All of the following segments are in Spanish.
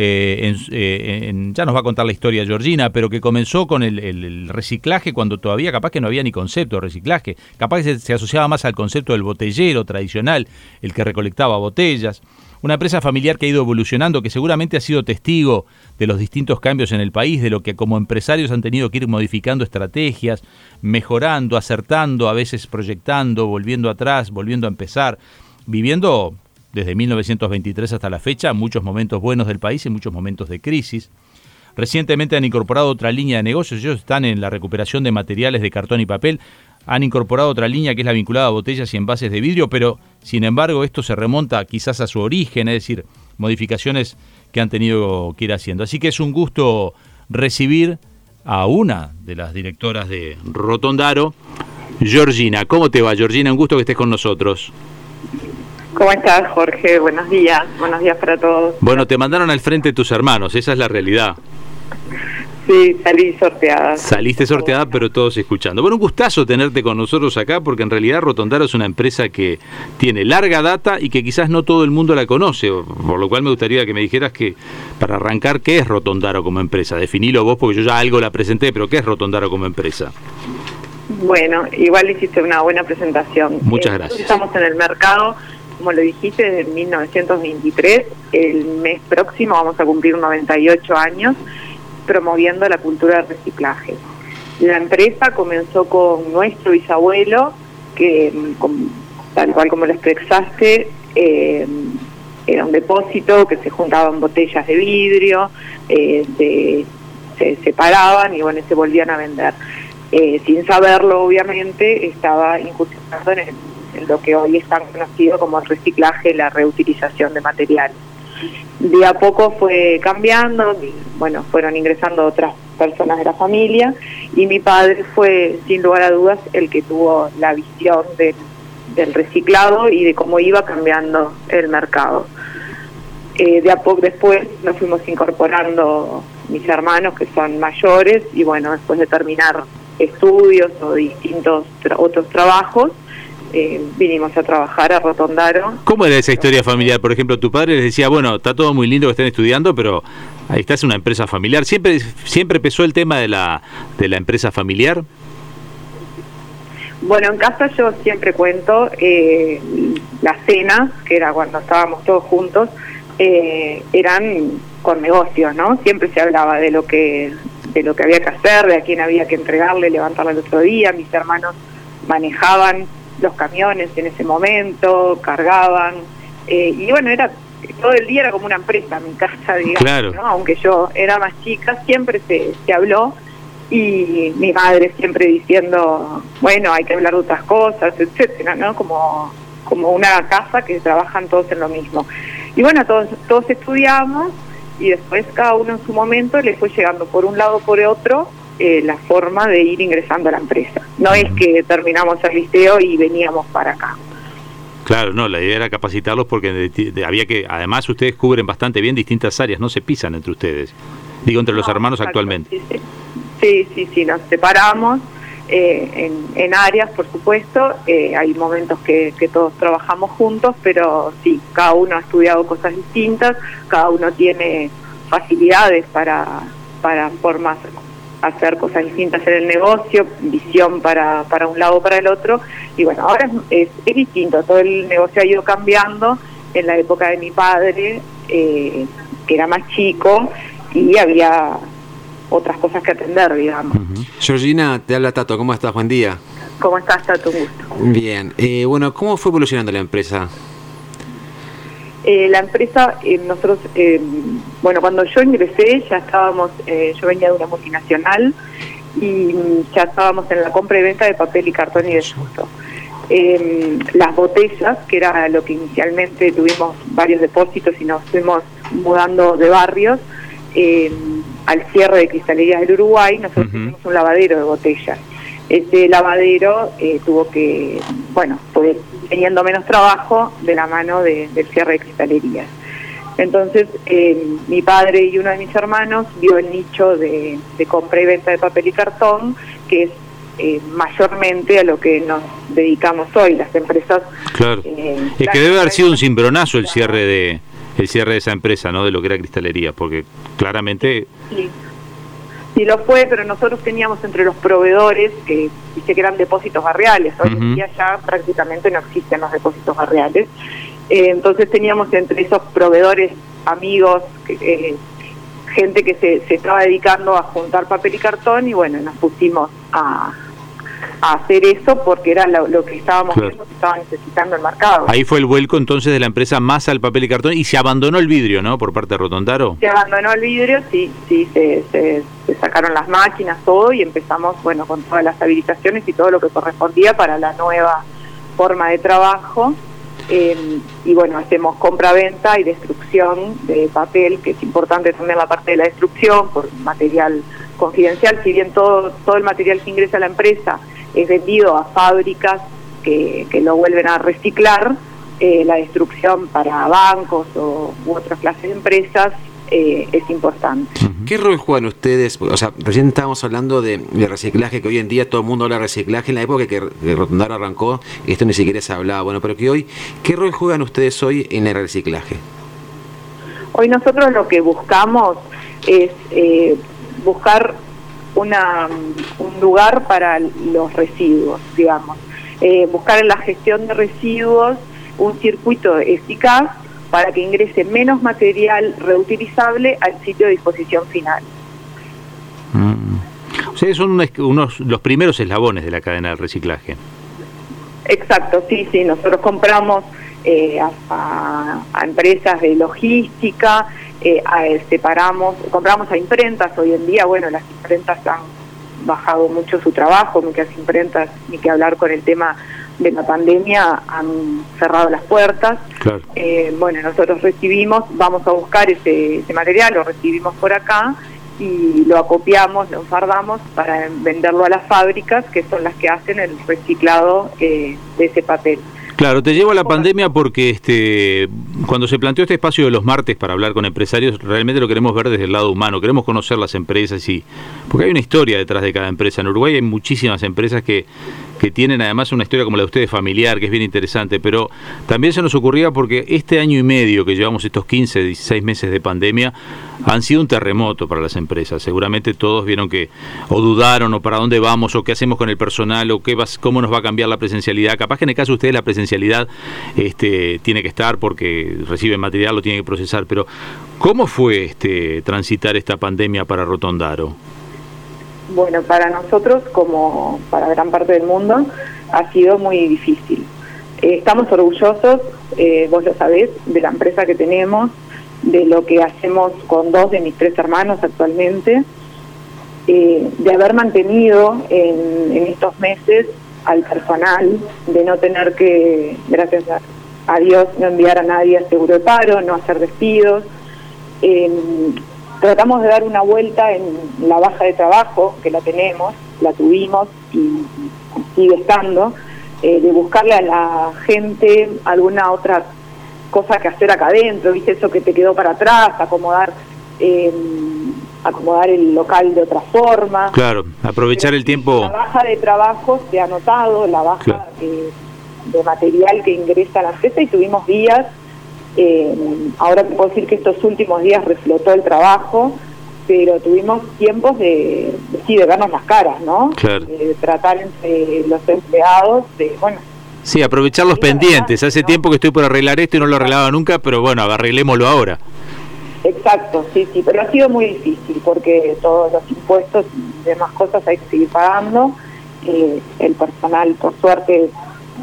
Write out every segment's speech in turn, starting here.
eh, en, ya nos va a contar la historia Georgina, pero que comenzó con el, reciclaje cuando todavía capaz que no había ni concepto de reciclaje, capaz que se, asociaba más al concepto del botellero tradicional, el que recolectaba botellas. Una empresa familiar que ha ido evolucionando, que seguramente ha sido testigo de los distintos cambios en el país, de lo que como empresarios han tenido que ir modificando estrategias, mejorando, acertando, a veces proyectando, volviendo atrás, volviendo a empezar, viviendo desde 1923 hasta la fecha, muchos momentos buenos del país y muchos momentos de crisis. Recientemente han incorporado otra línea de negocios, ellos están en la recuperación de materiales de cartón y papel, han incorporado otra línea que es la vinculada a botellas y envases de vidrio, pero sin embargo esto se remonta quizás a su origen, es decir, modificaciones que han tenido que ir haciendo. Así que es un gusto recibir a una de las directoras de Rotondaro, Georgina. ¿Cómo te va, Georgina? Un gusto que estés con nosotros. ¿Cómo estás, Jorge? Buenos días. Buenos días para todos. Bueno, te mandaron al frente tus hermanos, esa es la realidad. Sí, salí sorteada. Saliste sorteada, pero todos escuchando. Bueno, un gustazo tenerte con nosotros acá, porque en realidad Rotondaro es una empresa que tiene larga data y que quizás no todo el mundo la conoce, por lo cual me gustaría que me dijeras que, para arrancar, ¿qué es Rotondaro como empresa? Definilo vos, porque yo ya algo la presenté, pero ¿qué es Rotondaro como empresa? Bueno, igual hiciste una buena presentación. Muchas eh, gracias. Estamos en el mercado como lo dijiste, desde 1923. El mes próximo vamos a cumplir 98 años promoviendo la cultura de reciclaje. La empresa comenzó con nuestro bisabuelo, que tal cual como lo expresaste, eh, era un depósito que se juntaban botellas de vidrio, eh, se, separaban y bueno, se volvían a vender. Eh, sin saberlo, obviamente, estaba incursionando en el lo que hoy es tan conocido como el reciclaje, la reutilización de materiales. De a poco fue cambiando, bueno, fueron ingresando otras personas de la familia y mi padre fue, sin lugar a dudas, el que tuvo la visión del reciclado y de cómo iba cambiando el mercado. Eh, de a poco después nos fuimos incorporando mis hermanos que son mayores y bueno, después de terminar estudios o distintos otros trabajos, eh, vinimos a trabajar a Rotondaro. ¿Cómo era esa historia familiar? Por ejemplo, tu padre les decía, bueno, está todo muy lindo que estén estudiando, pero ahí está, es una empresa familiar. ¿Siempre, siempre pesó el tema de la, de la empresa familiar? Bueno, en casa yo siempre cuento eh, las cenas, que era cuando estábamos todos juntos, eh, eran con negocios, ¿no? Siempre se hablaba de lo que de lo que había que hacer, de a quién había que entregarle, levantarle el otro día. Mis hermanos manejaban los camiones en ese momento, cargaban, eh, y bueno, era todo el día era como una empresa mi casa, digamos, aunque yo era más chica, siempre se, se habló y mi madre siempre diciendo, bueno, hay que hablar de otras cosas, etcétera, ¿no? Como, como una casa que trabajan todos en lo mismo. Y bueno, todos, todos estudiamos y después cada uno en su momento le fue llegando por un lado por otro eh, la forma de ir ingresando a la empresa. No es que terminamos el liceo y veníamos para acá. Claro, no, la idea era capacitarlos porque había que, además ustedes cubren bastante bien distintas áreas, no se pisan entre ustedes, digo entre los hermanos actualmente. Sí, sí, sí, nos separamos eh, en, áreas, por supuesto, eh, hay momentos que, que todos trabajamos juntos, pero sí, cada uno ha estudiado cosas distintas, cada uno tiene facilidades para, para formas hacer cosas distintas en el negocio, visión para, para un lado o para el otro. Y bueno, ahora es, es, distinto, todo el negocio ha ido cambiando. En la época de mi padre, eh, que era más chico, y había otras cosas que atender, digamos. Georgina, te habla Tato, ¿cómo estás? Buen día. ¿Cómo estás, Tato? Un gusto. Bien. Eh, bueno, ¿cómo fue evolucionando la empresa? Eh, la empresa, eh, nosotros, eh, bueno, cuando yo ingresé ya estábamos, yo venía de una multinacional y ya estábamos en la compra y venta de papel y cartón y de susto. las botellas, que era lo que inicialmente tuvimos varios depósitos y nos fuimos mudando de barrios, al cierre de Cristalerías del Uruguay, nosotros tenemos un lavadero de botellas. Este lavadero tuvo que, bueno, pues teniendo menos trabajo de la mano del cierre de cristalerías. Entonces, eh, mi padre y uno de mis hermanos vio el nicho de, compra y venta de papel y cartón, que es eh, mayormente a lo que nos dedicamos hoy, las empresas. Claro. Eh, es que debe haber sido un cimbronazo el cierre de el cierre de esa empresa, ¿no? De lo que era cristalería, porque claramente... Sí. Sí lo fue, pero nosotros teníamos entre los proveedores, que dice que eran depósitos barriales, hoy en día ya prácticamente no existen los depósitos barriales, eh, entonces teníamos entre esos proveedores, amigos, eh, gente que se, se estaba dedicando a juntar papel y cartón y bueno, nos pusimos a, a hacer eso porque era lo, que estábamos viendo que estaba necesitando el mercado. Ahí fue el vuelco entonces de la empresa más al papel y cartón y se abandonó el vidrio, ¿no? Por parte de Rotondaro. Se abandonó el vidrio, sí, sí, se, se, sacaron las máquinas, todo y empezamos, bueno, con todas las habilitaciones y todo lo que correspondía para la nueva forma de trabajo. Eh, y bueno, hacemos compra-venta y destrucción de papel, que es importante también la parte de la destrucción por material confidencial, si bien todo, todo el material que ingresa a la empresa es vendido a fábricas que, que lo vuelven a reciclar, eh, la destrucción para bancos o, u otras clases de empresas eh, es importante. ¿Qué rol juegan ustedes? O sea, recién estábamos hablando de, reciclaje, que hoy en día todo el mundo habla de reciclaje. En la época que, que Rotondar arrancó, esto ni siquiera se hablaba. Bueno, pero que hoy, ¿qué rol juegan ustedes hoy en el reciclaje? Hoy nosotros lo que buscamos es eh, buscar una, un lugar para los residuos, digamos. Eh, buscar en la gestión de residuos un circuito eficaz para que ingrese menos material reutilizable al sitio de disposición final. Mm. Ustedes son unos, los primeros eslabones de la cadena del reciclaje. Exacto, sí, sí, nosotros compramos eh, a, empresas de logística, eh, separamos, compramos a imprentas, hoy en día, bueno, las imprentas han bajado mucho su trabajo, muchas imprentas, ni que hablar con el tema de la pandemia, han cerrado las puertas. Eh, bueno, nosotros recibimos, vamos a buscar ese, material, lo recibimos por acá y lo acopiamos, lo enfardamos para venderlo a las fábricas, que son las que hacen el reciclado eh, de ese papel. Claro, te llevo a la pandemia porque este, cuando se planteó este espacio de los martes para hablar con empresarios, realmente lo queremos ver desde el lado humano, queremos conocer las empresas y porque hay una historia detrás de cada empresa. En Uruguay hay muchísimas empresas que, que tienen además una historia como la de ustedes familiar, que es bien interesante, pero también se nos ocurría porque este año y medio que llevamos estos 15, 16 meses de pandemia han sido un terremoto para las empresas. Seguramente todos vieron que o dudaron o para dónde vamos o qué hacemos con el personal o qué cómo nos va a cambiar la presencialidad. Capaz que en el caso de ustedes la presencialidad este, tiene que estar porque reciben material, lo tienen que procesar, pero ¿cómo fue este transitar esta pandemia para Rotondaro? Bueno, para nosotros, como para gran parte del mundo, ha sido muy difícil. Eh, estamos orgullosos, eh, vos lo sabés, de la empresa que tenemos, de lo que hacemos con dos de mis tres hermanos actualmente, eh, de haber mantenido en, estos meses al personal, de no tener que, gracias a, Dios, no enviar a nadie a seguro de paro, no hacer despidos. Tratamos de dar una vuelta en la baja de trabajo, que la tenemos, la tuvimos y sigue estando, eh, de buscarle a la gente alguna otra cosa que hacer acá adentro, viste eso que te quedó para atrás, acomodar eh, acomodar el local de otra forma. Claro, aprovechar el tiempo. La baja de trabajo se ha notado, la baja eh, de material que ingresa a la empresa y tuvimos días, eh, ahora te puedo decir que estos últimos días reflotó el trabajo, pero tuvimos tiempos de, de sí, de vernos las caras, ¿no? Claro. De tratar entre los empleados, de, bueno, Sí, aprovechar los pendientes. Hace tiempo que estoy por arreglar esto y no lo arreglaba nunca, pero bueno, arreglémoslo ahora. Exacto, sí, sí, pero ha sido muy difícil porque todos los impuestos y demás cosas hay que seguir pagando. Eh, el personal, por suerte,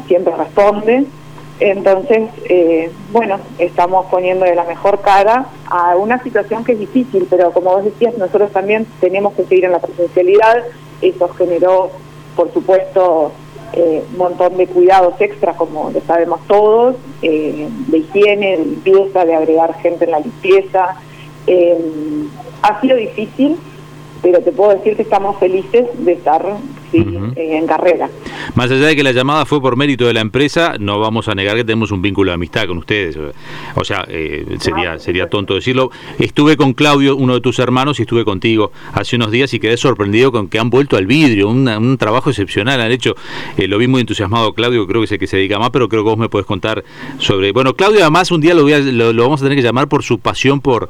siempre responde. Entonces, eh, bueno, estamos poniendo de la mejor cara a una situación que es difícil, pero como vos decías, nosotros también tenemos que seguir en la presencialidad. Eso generó, por supuesto, eh, un montón de cuidados extra, como lo sabemos todos, eh, de higiene, de limpieza, de agregar gente en la limpieza. Ha sido difícil, pero te puedo decir que estamos felices de estar en carrera. Más allá de que la llamada fue por mérito de la empresa, no vamos a negar que tenemos un vínculo de amistad con ustedes. O sea, eh, sería, sería tonto decirlo. Estuve con Claudio, uno de tus hermanos, y estuve contigo hace unos días y quedé sorprendido con que han vuelto al vidrio. un trabajo excepcional han hecho. Eh, lo vi muy entusiasmado Claudio, creo que es el que se dedica más, pero creo que vos me puedes contar sobre... Bueno, Claudio además un día lo, lo, vamos a tener que llamar por su pasión por,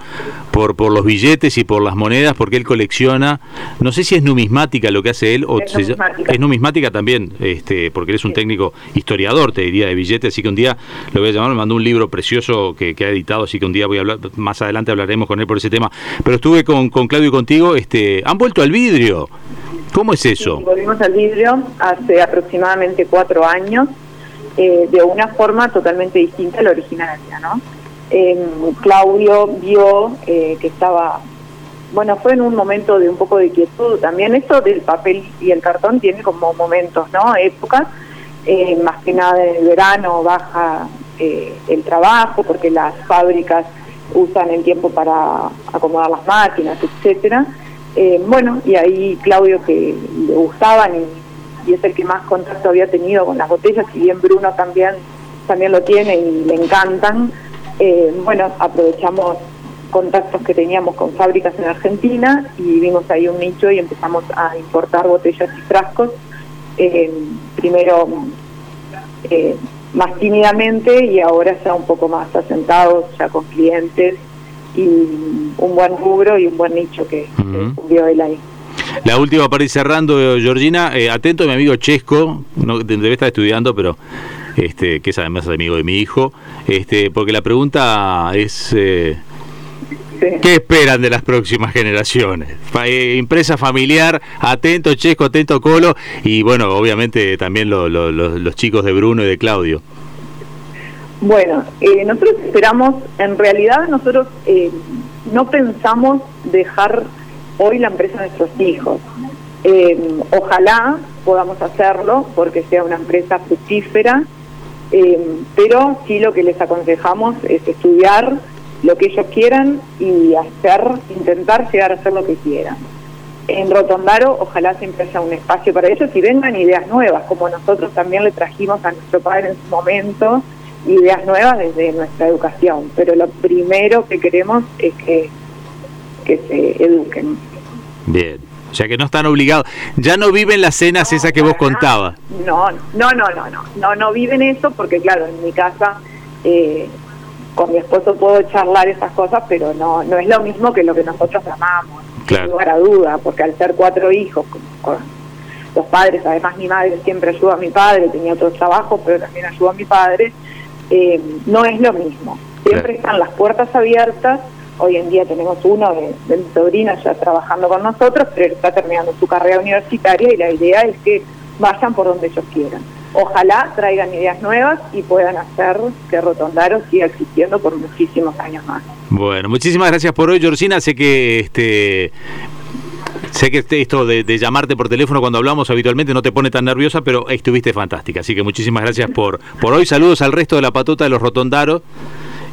por, por los billetes y por las monedas, porque él colecciona, no sé si es numismática lo que hace él, o es numismática, también, este, porque él es un técnico historiador, te diría, de billetes, así que un día lo voy a llamar, me mandó un libro precioso que, ha editado, así que un día voy a hablar, más adelante hablaremos con él por ese tema. Pero estuve con, con Claudio y contigo, este, han vuelto al vidrio. ¿Cómo es eso? volvimos al vidrio hace aproximadamente cuatro años, eh, de una forma totalmente distinta a la originaria, ¿no? Em, Claudio vio eh, que estaba, bueno, fue en un momento de un poco de quietud también. Esto del papel y el cartón tiene como momentos, ¿no? Épocas, eh, más que nada en el verano baja el trabajo porque las fábricas usan el tiempo para acomodar las máquinas, etcétera. bueno, y ahí Claudio que le gustaban y, y, es el que más contacto había tenido con las botellas, si bien Bruno también, también lo tiene y le encantan, eh, bueno, aprovechamos contactos que teníamos con fábricas en Argentina y vimos ahí un nicho y empezamos a importar botellas y frascos. Eh, primero eh, más tímidamente y ahora ya un poco más asentados, ya con clientes y un buen rubro y un buen nicho que, uh él ahí. La última para ir cerrando, Georgina, atento a mi amigo Chesco, no, debe estar estudiando, pero este, que es además amigo de mi hijo, este, porque la pregunta es... Eh, ¿Qué esperan de las próximas generaciones? Eh, empresa familiar, atento Chesco, atento Colo y bueno, obviamente también los chicos de Bruno y de Claudio. Bueno, eh, nosotros esperamos, en realidad nosotros no pensamos dejar hoy la empresa a nuestros hijos. ojalá podamos hacerlo porque sea una empresa fructífera eh, pero sí lo que les aconsejamos es estudiar lo que ellos quieran y hacer, intentar llegar a hacer lo que quieran. En Rotondaro ojalá siempre haya un espacio para ellos y vengan ideas nuevas, como nosotros también le trajimos a nuestro padre en su momento, ideas nuevas desde nuestra educación. Pero lo primero que queremos es que, que se eduquen. Bien. O sea que no están obligados. Ya no viven las cenas esas que vos contabas. No, no, no, no, no, no, no viven eso porque claro, en mi casa eh, con mi esposo puedo charlar esas cosas, pero no, no es lo mismo que lo que nosotros amamos, claro. sin lugar a duda, porque al ser cuatro hijos, con, los padres, además mi madre siempre ayuda a mi padre, tenía otros trabajos, pero también ayuda a mi padre, eh, no es lo mismo. Siempre están las puertas abiertas Hoy en día tenemos uno de, mis sobrinas ya trabajando con nosotros, pero está terminando su carrera universitaria y la idea es que vayan por donde ellos quieran. Ojalá traigan ideas nuevas y puedan hacer que Rotondaro siga existiendo por muchísimos años más. Bueno, muchísimas gracias por hoy, Georgina. Sé que este Sé que esto de, de, llamarte por teléfono cuando hablamos habitualmente no te pone tan nerviosa, pero estuviste fantástica. Así que muchísimas gracias por, por hoy. Saludos al resto de la patota de los Rotondaros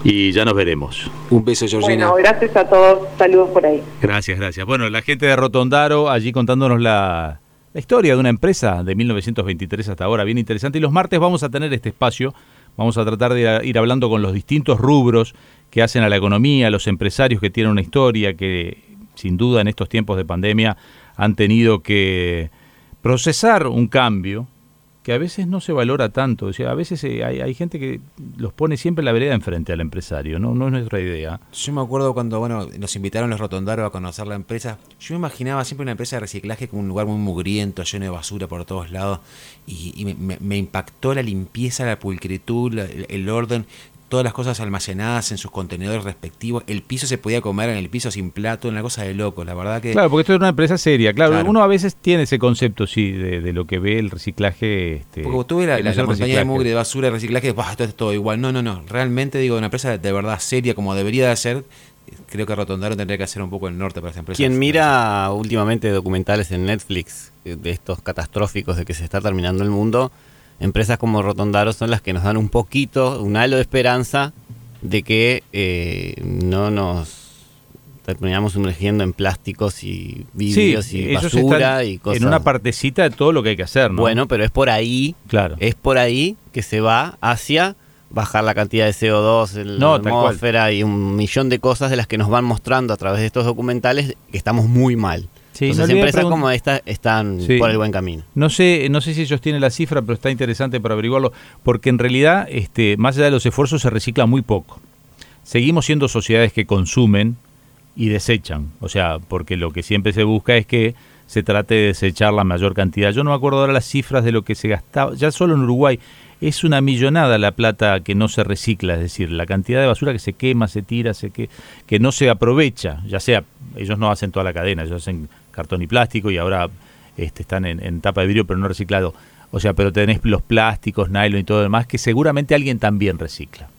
y ya nos veremos. Un beso, Georgina. Bueno, gracias a todos. Saludos por ahí. Gracias, gracias. Bueno, la gente de Rotondaro allí contándonos la, la historia de una empresa de 1923 hasta ahora, bien interesante. Y los martes vamos a tener este espacio. Vamos a tratar de ir hablando con los distintos rubros que hacen a la economía, los empresarios que tienen una historia, que sin duda en estos tiempos de pandemia han tenido que procesar un cambio, que a veces no se valora tanto. O sea, a veces eh, hay, gente que los pone siempre la vereda enfrente al empresario, ¿no? No es nuestra idea. Yo me acuerdo cuando, bueno, nos invitaron los rotondaros a conocer la empresa. Yo me imaginaba siempre una empresa de reciclaje como un lugar muy mugriento, lleno de basura por todos lados. Y, me, impactó la limpieza, la pulcritud, el orden todas las cosas almacenadas en sus contenedores respectivos. El piso se podía comer en el piso sin plato, una cosa de loco, la verdad que... Claro, porque esto es una empresa seria. Claro, uno a veces tiene ese concepto, sí, de, lo que ve el reciclaje. Este, porque tuve la, la, montaña de mugre, de basura, de reciclaje, bah, esto es todo igual. No, no, no. Realmente digo, una empresa de verdad seria como debería de ser. Creo que Rotondaro tendría que hacer un poco el norte para esa empresa. Quien mira últimamente documentales en Netflix de estos catastróficos de que se está terminando el mundo, empresas como Rotondaro son las que nos dan un poquito, un halo de esperanza de que eh, no nos terminamos sumergiendo en plásticos y vidrios y basura y cosas. En una partecita de todo lo que hay que hacer, ¿no? Bueno, pero es por ahí, claro. es por ahí que se va hacia bajar la cantidad de CO2 en No, la atmósfera y un millón de cosas de las que nos van mostrando a través de estos documentales que estamos muy mal. Sí, Entonces de empresas como esta están Sí. por el buen camino. No sé, no sé si ellos tienen la cifra, pero está interesante para averiguarlo, porque en realidad, este, más allá de los esfuerzos, se recicla muy poco. Seguimos siendo sociedades que consumen y desechan, o sea, porque lo que siempre se busca es que se trate de desechar la mayor cantidad. Yo no me acuerdo ahora las cifras de lo que se gastaba, ya solo en Uruguay es una millonada la plata que no se recicla, es decir, la cantidad de basura que se quema, se tira, se que, que no se aprovecha, ya sea, ellos no hacen toda la cadena, ellos hacen cartón y plástico y ahora este, están en, en tapa de vidrio pero no reciclado. O sea, pero tenés los plásticos, nylon y todo lo demás que seguramente alguien también recicla.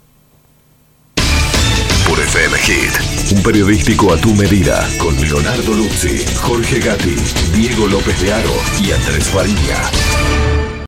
Por FM Hit, un periodístico a tu medida, con Leonardo Luzzi, Jorge Gatti, Diego López de Aro y Andrés Fariña.